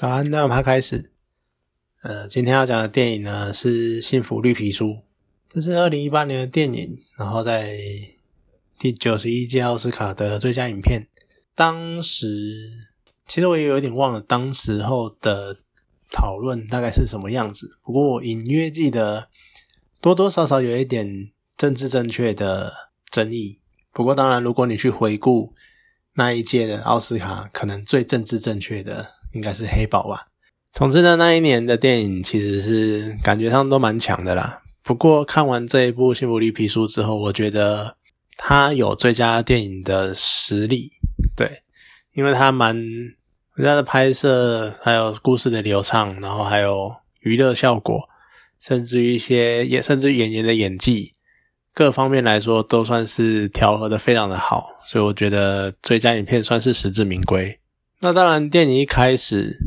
早安，那我们开始。呃，今天要讲的电影呢是《幸福绿皮书》，这是二零一八年的电影，然后在第九十一届奥斯卡的最佳影片。当时其实我也有点忘了当时候的讨论大概是什么样子，不过我隐约记得多多少少有一点政治正确的争议。不过当然，如果你去回顾那一届的奥斯卡，可能最政治正确的应该是黑宝吧。总之呢，那一年的电影其实是感觉上都蛮强的啦。不过看完这一部《幸福绿皮书》之后，我觉得它有最佳电影的实力，对，因为它蛮，它的拍摄还有故事的流畅，然后还有娱乐效果，甚至于一些也甚至演员的演技，各方面来说都算是调和的非常的好，所以我觉得最佳影片算是实至名归。那当然，电影一开始。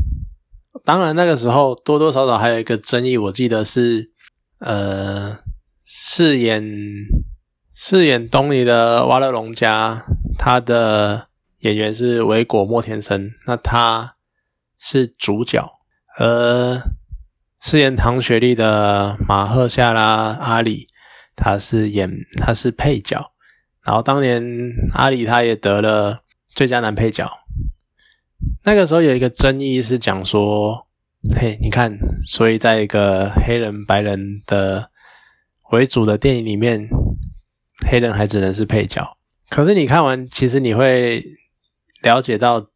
当然，那个时候多多少少还有一个争议，我记得是，呃，饰演饰演东尼的瓦勒隆加，他的演员是维果莫天生，那他是主角，而饰演唐雪莉的马赫夏拉阿里，他是演他是配角，然后当年阿里他也得了最佳男配角。那个时候有一个争议是讲说，嘿，你看，所以在一个黑人白人的为主的电影里面，黑人还只能是配角。可是你看完，其实你会了解到，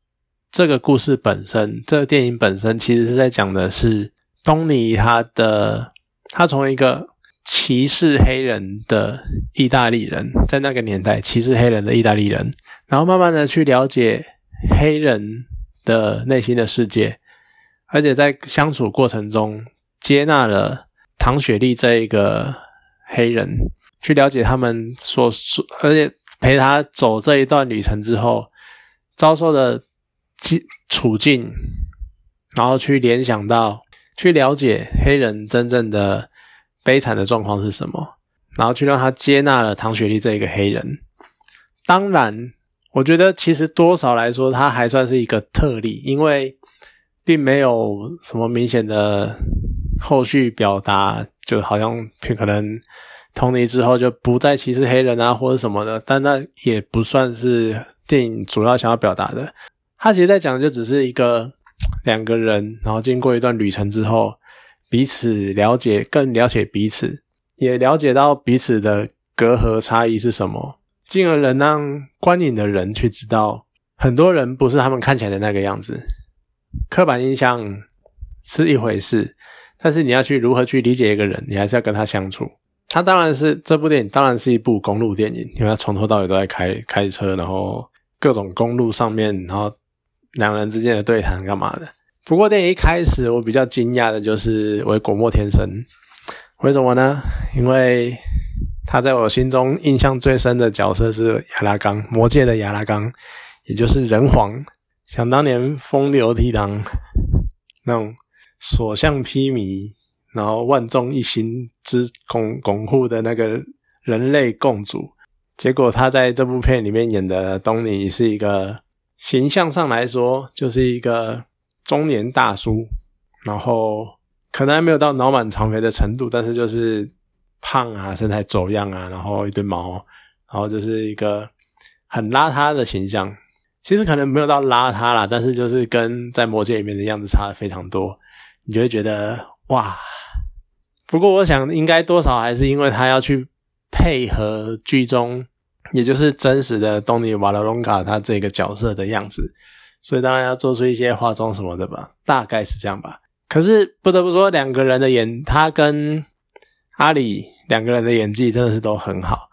这个故事本身，这个电影本身，其实是在讲的是东尼他的，他从一个歧视黑人的意大利人，在那个年代歧视黑人的意大利人，然后慢慢的去了解黑人。的内心的世界，而且在相处过程中接纳了唐雪莉这一个黑人，去了解他们所说，而且陪他走这一段旅程之后遭受的处处境，然后去联想到，去了解黑人真正的悲惨的状况是什么，然后去让他接纳了唐雪莉这一个黑人，当然。我觉得其实多少来说，它还算是一个特例，因为并没有什么明显的后续表达，就好像可能同尼之后就不再歧视黑人啊，或者什么的。但那也不算是电影主要想要表达的。他其实在讲的就只是一个两个人，然后经过一段旅程之后，彼此了解，更了解彼此，也了解到彼此的隔阂差异是什么。进而能让观影的人去知道，很多人不是他们看起来的那个样子。刻板印象是一回事，但是你要去如何去理解一个人，你还是要跟他相处。他当然是这部电影当然是一部公路电影，因为他从头到尾都在开开车，然后各种公路上面，然后两人之间的对谈干嘛的。不过电影一开始我比较惊讶的就是为国莫天生，为什么呢？因为。他在我心中印象最深的角色是亚拉冈，魔界的亚拉冈，也就是人皇。想当年风流倜傥，那种所向披靡，然后万众一心之巩巩固的那个人类共主。结果他在这部片里面演的东尼是一个形象上来说就是一个中年大叔，然后可能还没有到脑满肠肥的程度，但是就是。胖啊，身材走样啊，然后一堆毛，然后就是一个很邋遢的形象。其实可能没有到邋遢啦，但是就是跟在魔界里面的样子差的非常多。你就会觉得哇！不过我想，应该多少还是因为他要去配合剧中，也就是真实的东尼瓦罗隆卡他这个角色的样子，所以当然要做出一些化妆什么的吧，大概是这样吧。可是不得不说，两个人的演，他跟。阿里两个人的演技真的是都很好，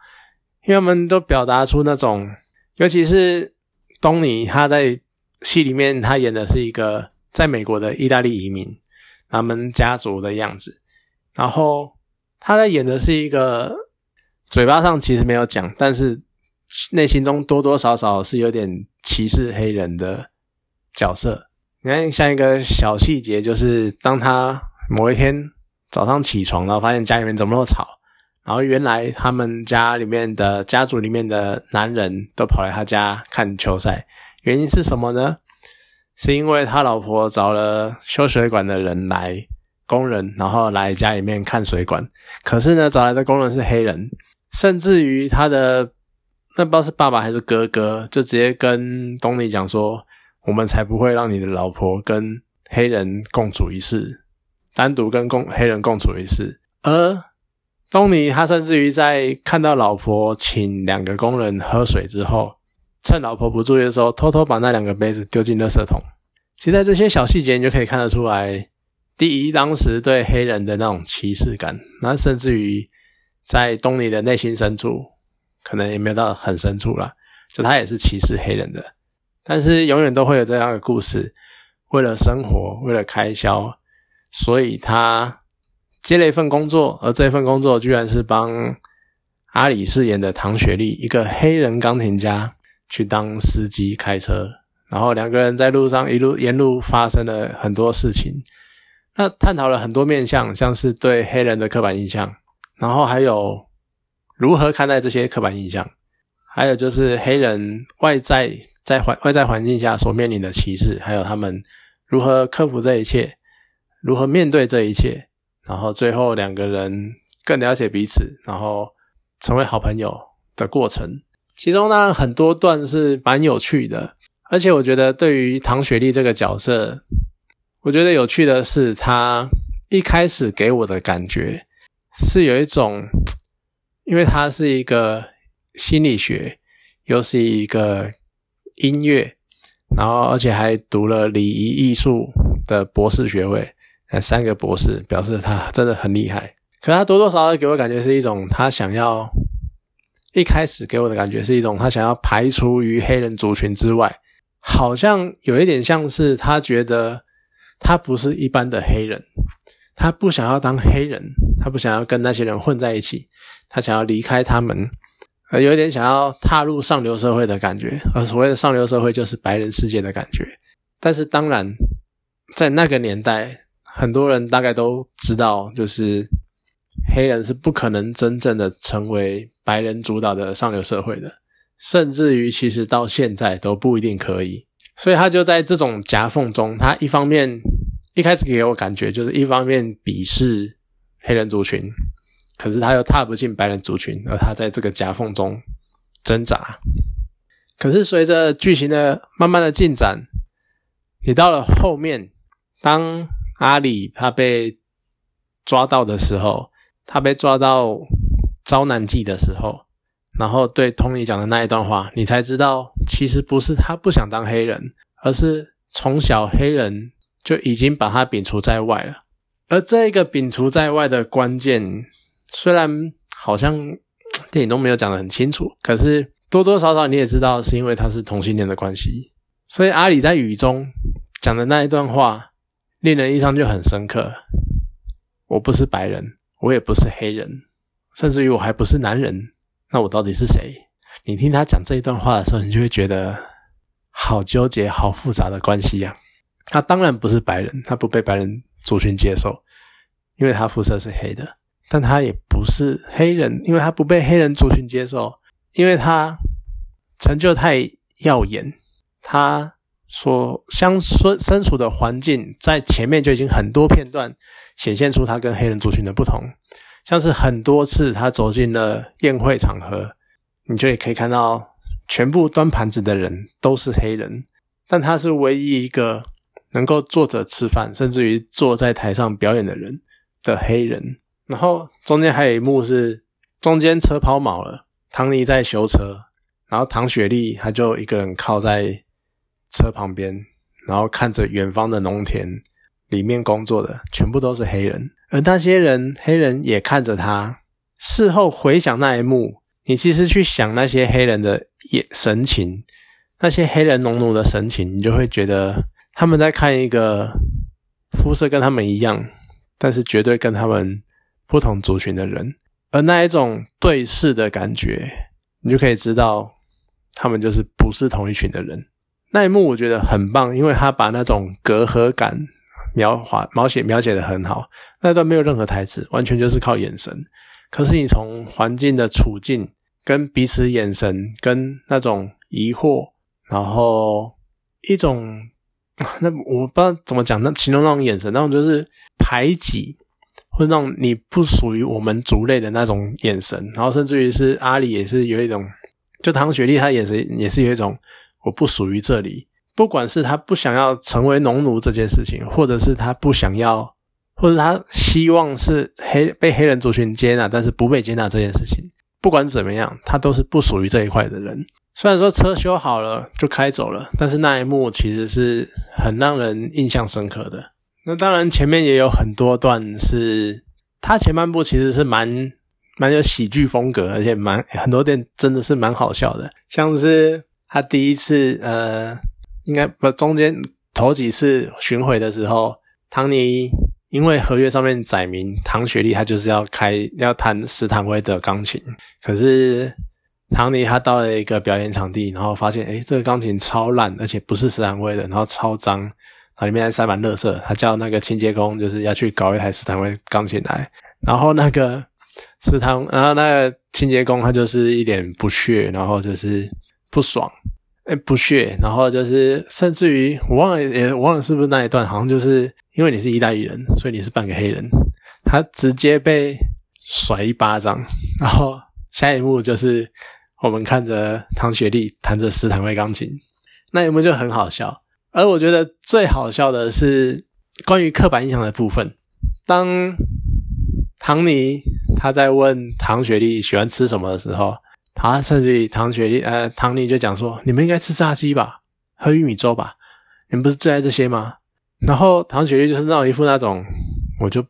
因为他们都表达出那种，尤其是东尼，他在戏里面他演的是一个在美国的意大利移民，他们家族的样子，然后他在演的是一个嘴巴上其实没有讲，但是内心中多多少少是有点歧视黑人的角色。你看，像一个小细节，就是当他某一天。早上起床，然后发现家里面怎么那么吵，然后原来他们家里面的家族里面的男人都跑来他家看球赛，原因是什么呢？是因为他老婆找了修水管的人来工人，然后来家里面看水管。可是呢，找来的工人是黑人，甚至于他的那不知道是爸爸还是哥哥，就直接跟东尼讲说：“我们才不会让你的老婆跟黑人共处一室，单独跟共黑人共处一室。”而东尼他甚至于在看到老婆请两个工人喝水之后。趁老婆不注意的时候，偷偷把那两个杯子丢进垃圾桶。其实，在这些小细节，你就可以看得出来，第一，当时对黑人的那种歧视感，那甚至于在东尼的内心深处，可能也没有到很深处了，就他也是歧视黑人的。但是，永远都会有这样的故事：为了生活，为了开销，所以他接了一份工作，而这份工作居然是帮阿里饰演的唐雪莉，一个黑人钢琴家。去当司机开车，然后两个人在路上一路沿路发生了很多事情，那探讨了很多面向，像是对黑人的刻板印象，然后还有如何看待这些刻板印象，还有就是黑人外在在环外在环境下所面临的歧视，还有他们如何克服这一切，如何面对这一切，然后最后两个人更了解彼此，然后成为好朋友的过程。其中呢，很多段是蛮有趣的，而且我觉得对于唐雪莉这个角色，我觉得有趣的是，她一开始给我的感觉是有一种，因为她是一个心理学，又是一个音乐，然后而且还读了礼仪艺术的博士学位，呃，三个博士，表示他真的很厉害。可他多多少少给我感觉是一种，他想要。一开始给我的感觉是一种他想要排除于黑人族群之外，好像有一点像是他觉得他不是一般的黑人，他不想要当黑人，他不想要跟那些人混在一起，他想要离开他们，呃，有点想要踏入上流社会的感觉。而所谓的上流社会就是白人世界的感觉。但是当然，在那个年代，很多人大概都知道，就是黑人是不可能真正的成为。白人主导的上流社会的，甚至于其实到现在都不一定可以，所以他就在这种夹缝中，他一方面一开始给我感觉就是一方面鄙视黑人族群，可是他又踏不进白人族群，而他在这个夹缝中挣扎。可是随着剧情的慢慢的进展，也到了后面，当阿里他被抓到的时候，他被抓到。招难记的时候，然后对 Tony 讲的那一段话，你才知道，其实不是他不想当黑人，而是从小黑人就已经把他摒除在外了。而这个摒除在外的关键，虽然好像电影都没有讲得很清楚，可是多多少少你也知道，是因为他是同性恋的关系。所以阿里在雨中讲的那一段话，令人印象就很深刻。我不是白人，我也不是黑人。甚至于我还不是男人，那我到底是谁？你听他讲这一段话的时候，你就会觉得好纠结、好复杂的关系呀。他当然不是白人，他不被白人族群接受，因为他肤色是黑的；但他也不是黑人，因为他不被黑人族群接受，因为他成就太耀眼，他所相身身处的环境在前面就已经很多片段显现出他跟黑人族群的不同。像是很多次他走进了宴会场合，你就也可以看到，全部端盘子的人都是黑人，但他是唯一一个能够坐着吃饭，甚至于坐在台上表演的人的黑人。然后中间还有一幕是中间车抛锚了，唐尼在修车，然后唐雪莉她就一个人靠在车旁边，然后看着远方的农田，里面工作的全部都是黑人。而那些人，黑人也看着他。事后回想那一幕，你其实去想那些黑人的眼神情，那些黑人农奴的神情，你就会觉得他们在看一个肤色跟他们一样，但是绝对跟他们不同族群的人。而那一种对视的感觉，你就可以知道他们就是不是同一群的人。那一幕我觉得很棒，因为他把那种隔阂感。描画描写描写的很好，那段没有任何台词，完全就是靠眼神。可是你从环境的处境、跟彼此眼神、跟那种疑惑，然后一种那我不知道怎么讲，那形容那种眼神，那种就是排挤，或者那种你不属于我们族类的那种眼神，然后甚至于是阿里也是有一种，就唐雪莉她眼神也是有一种我不属于这里，不管是他不想要成为农奴这件事情，或者是他不想要，或者他希望是黑被黑人族群接纳，但是不被接纳这件事情，不管怎么样，他都是不属于这一块的人。虽然说车修好了就开走了，但是那一幕其实是很让人印象深刻的。那当然前面也有很多段是，他前半部其实是蛮蛮有喜剧风格，而且蛮很多点真的是蛮好笑的。像是他第一次呃，应该不中间头几次巡回的时候，唐尼因为合约上面载明唐雪莉他就是要开要弹斯坦威的钢琴，可是。唐尼他到了一个表演场地，然后发现，哎，这个钢琴超烂，而且不是斯坦威的，然后超脏，然后里面还塞满垃圾。他叫那个清洁工，就是要去搞一台斯坦威钢琴来。然后那个斯坦，然后那个清洁工他就是一脸不屑，然后就是不爽，哎，不屑，然后就是甚至于我忘了，也忘了是不是那一段，好像就是因为你是意大利人，所以你是半个黑人，他直接被甩一巴掌，然后。下一幕就是我们看着唐雪莉弹着斯坦威钢琴，那一幕就很好笑。而我觉得最好笑的是关于刻板印象的部分。当唐尼他在问唐雪莉喜欢吃什么的时候，他甚至于唐雪莉呃唐尼就讲说：“你们应该吃炸鸡吧，喝玉米粥吧，你们不是最爱这些吗？”然后唐雪莉就是那一副那种我就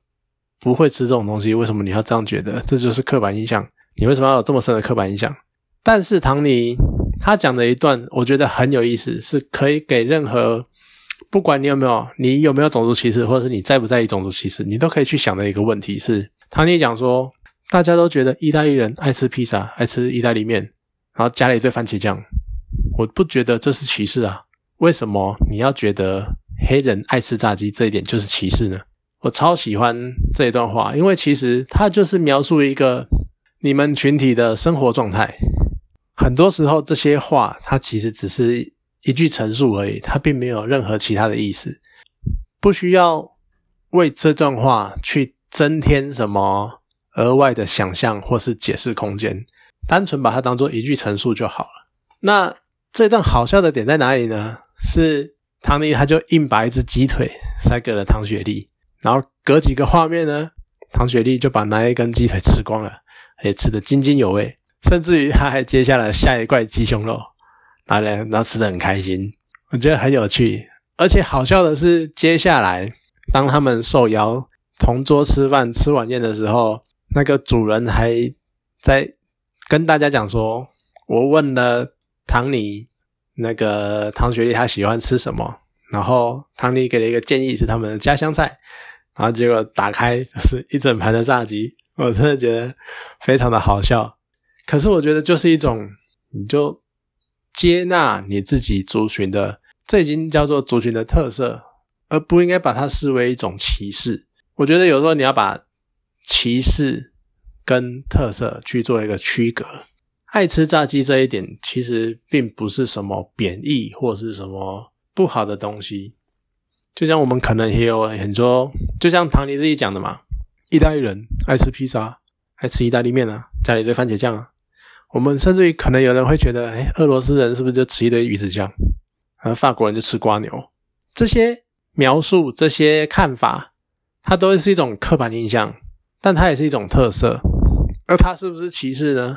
不会吃这种东西，为什么你要这样觉得？这就是刻板印象。你为什么要有这么深的刻板印象？但是唐尼他讲的一段，我觉得很有意思，是可以给任何不管你有没有你有没有种族歧视，或者是你在不在意种族歧视，你都可以去想的一个问题是：唐尼讲说，大家都觉得意大利人爱吃披萨，爱吃意大利面，然后加了一堆番茄酱，我不觉得这是歧视啊？为什么你要觉得黑人爱吃炸鸡这一点就是歧视呢？我超喜欢这一段话，因为其实它就是描述一个。你们群体的生活状态，很多时候这些话，它其实只是一句陈述而已，它并没有任何其他的意思，不需要为这段话去增添什么额外的想象或是解释空间，单纯把它当做一句陈述就好了。那这段好笑的点在哪里呢？是唐尼他就硬把一只鸡腿塞给了唐雪莉，然后隔几个画面呢，唐雪莉就把那一根鸡腿吃光了。也吃得津津有味，甚至于他还接下了下一块鸡胸肉，然后然后吃得很开心，我觉得很有趣。而且好笑的是，接下来当他们受邀同桌吃饭、吃晚宴的时候，那个主人还在跟大家讲说：“我问了唐尼，那个唐雪莉她喜欢吃什么，然后唐尼给了一个建议是他们的家乡菜，然后结果打开就是一整盘的炸鸡。”我真的觉得非常的好笑，可是我觉得就是一种，你就接纳你自己族群的，这已经叫做族群的特色，而不应该把它视为一种歧视。我觉得有时候你要把歧视跟特色去做一个区隔。爱吃炸鸡这一点其实并不是什么贬义或是什么不好的东西，就像我们可能也有很多，就像唐尼自己讲的嘛。意大利人爱吃披萨，爱吃意大利面啊，加一堆番茄酱啊。我们甚至于可能有人会觉得，哎，俄罗斯人是不是就吃一堆鱼子酱？而法国人就吃瓜牛。这些描述、这些看法，它都是一种刻板印象，但它也是一种特色。而它是不是歧视呢？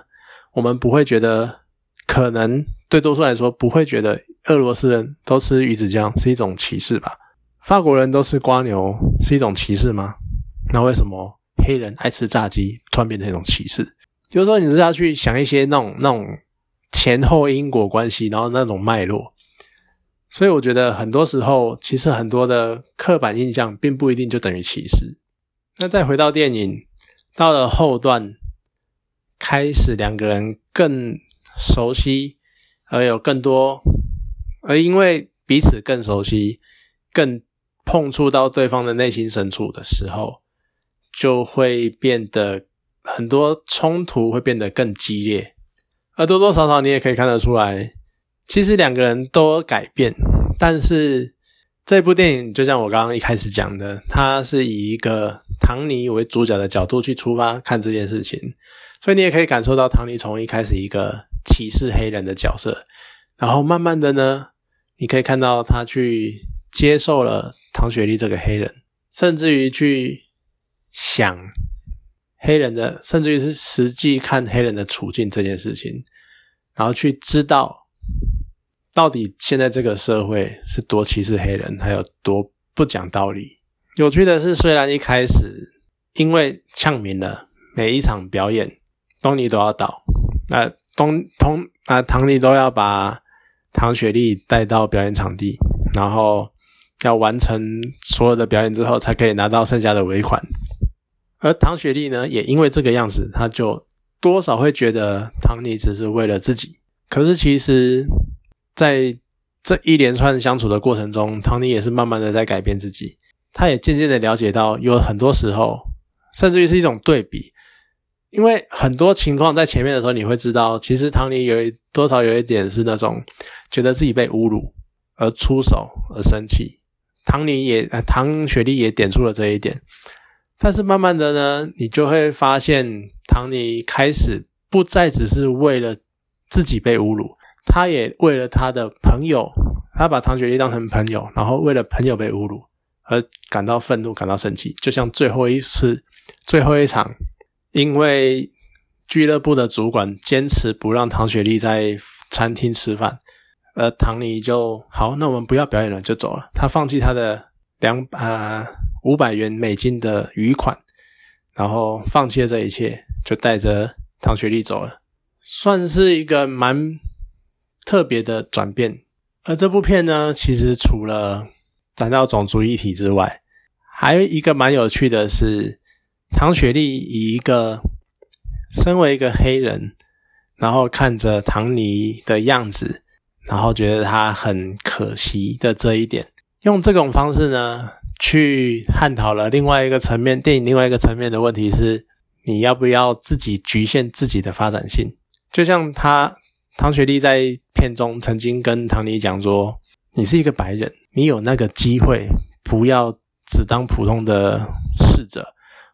我们不会觉得，可能对多数来说不会觉得俄罗斯人都吃鱼子酱是一种歧视吧？法国人都吃瓜牛是一种歧视吗？那为什么黑人爱吃炸鸡突然变成一种歧视？就是说，你是要去想一些那种那种前后因果关系，然后那种脉络。所以我觉得很多时候，其实很多的刻板印象并不一定就等于歧视。那再回到电影，到了后段，开始两个人更熟悉，而有更多，而因为彼此更熟悉，更碰触到对方的内心深处的时候。就会变得很多冲突会变得更激烈，而多多少少你也可以看得出来，其实两个人都改变，但是这部电影就像我刚刚一开始讲的，它是以一个唐尼为主角的角度去出发看这件事情，所以你也可以感受到唐尼从一开始一个歧视黑人的角色，然后慢慢的呢，你可以看到他去接受了唐雪莉这个黑人，甚至于去想黑人的，甚至于是实际看黑人的处境这件事情，然后去知道。到底现在这个社会是多歧视黑人，还有多不讲道理？有趣的是，虽然一开始因为呛明了每一场表演，东尼都要倒，那东通啊唐尼都要把唐雪莉带到表演场地，然后要完成所有的表演之后，才可以拿到剩下的尾款。而唐雪莉呢，也因为这个样子，他就多少会觉得唐尼只是为了自己，可是其实。在这一连串相处的过程中，唐尼也是慢慢的在改变自己。他也渐渐的了解到，有很多时候，甚至于是一种对比。因为很多情况在前面的时候，你会知道，其实唐尼有多少有一点是那种觉得自己被侮辱而出手而生气。唐尼也，唐雪莉也点出了这一点。但是慢慢的呢，你就会发现，唐尼开始不再只是为了自己被侮辱。他也为了他的朋友，他把唐雪莉当成朋友，然后为了朋友被侮辱而感到愤怒、感到生气。就像最后一次、最后一场，因为俱乐部的主管坚持不让唐雪莉在餐厅吃饭，而唐尼就好，那我们不要表演了，就走了。他放弃他的两啊五百元美金的余款，然后放弃了这一切，就带着唐雪莉走了，算是一个蛮。特别的转变，而这部片呢，其实除了谈到种族议题之外，还有一个蛮有趣的是，唐雪莉以一个身为一个黑人，然后看着唐尼的样子，然后觉得他很可惜的这一点，用这种方式呢，去探讨了另外一个层面，电影另外一个层面的问题是，你要不要自己局限自己的发展性？就像他。唐雪莉在片中曾经跟唐尼讲说：“你是一个白人，你有那个机会，不要只当普通的侍者，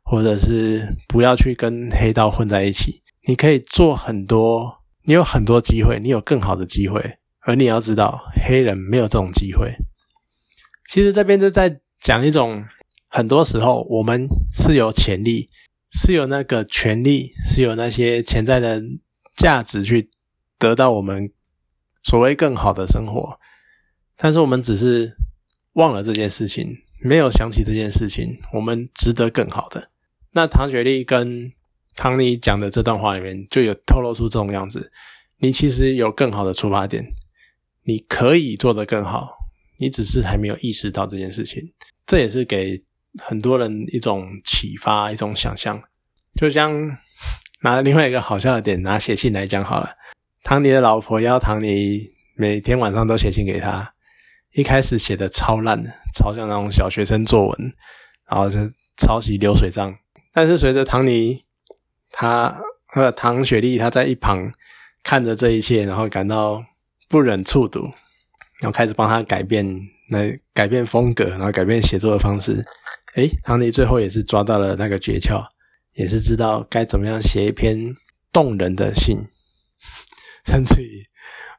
或者是不要去跟黑道混在一起。你可以做很多，你有很多机会，你有更好的机会。而你要知道，黑人没有这种机会。其实这边就在讲一种，很多时候我们是有潜力，是有那个权利，是有那些潜在的价值去。”得到我们所谓更好的生活，但是我们只是忘了这件事情，没有想起这件事情。我们值得更好的。那唐雪莉跟唐尼讲的这段话里面，就有透露出这种样子。你其实有更好的出发点，你可以做得更好，你只是还没有意识到这件事情。这也是给很多人一种启发，一种想象。就像拿另外一个好笑的点，拿写信来讲好了。唐尼的老婆要唐尼每天晚上都写信给他，一开始写的超烂的，超像那种小学生作文，然后就抄袭流水账。但是随着唐尼，他呃唐雪莉他在一旁看着这一切，然后感到不忍触睹，然后开始帮他改变，来改变风格，然后改变写作的方式。诶，唐尼最后也是抓到了那个诀窍，也是知道该怎么样写一篇动人的信。甚至于，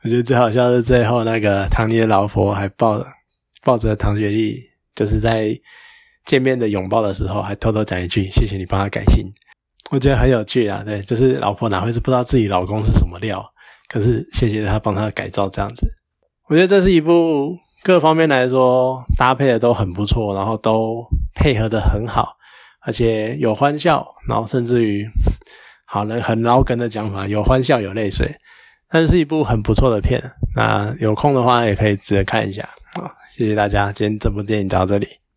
我觉得最好笑是最后那个唐尼的老婆还抱抱着唐雪莉，就是在见面的拥抱的时候，还偷偷讲一句：“谢谢你帮他改信。”我觉得很有趣啊。对，就是老婆哪会是不知道自己老公是什么料？可是谢谢他帮他改造这样子。我觉得这是一部各方面来说搭配的都很不错，然后都配合的很好，而且有欢笑，然后甚至于 好了很老梗的讲法，有欢笑有泪水。但是一部很不错的片，那有空的话也可以直接看一下啊！谢谢大家，今天这部电影到这里。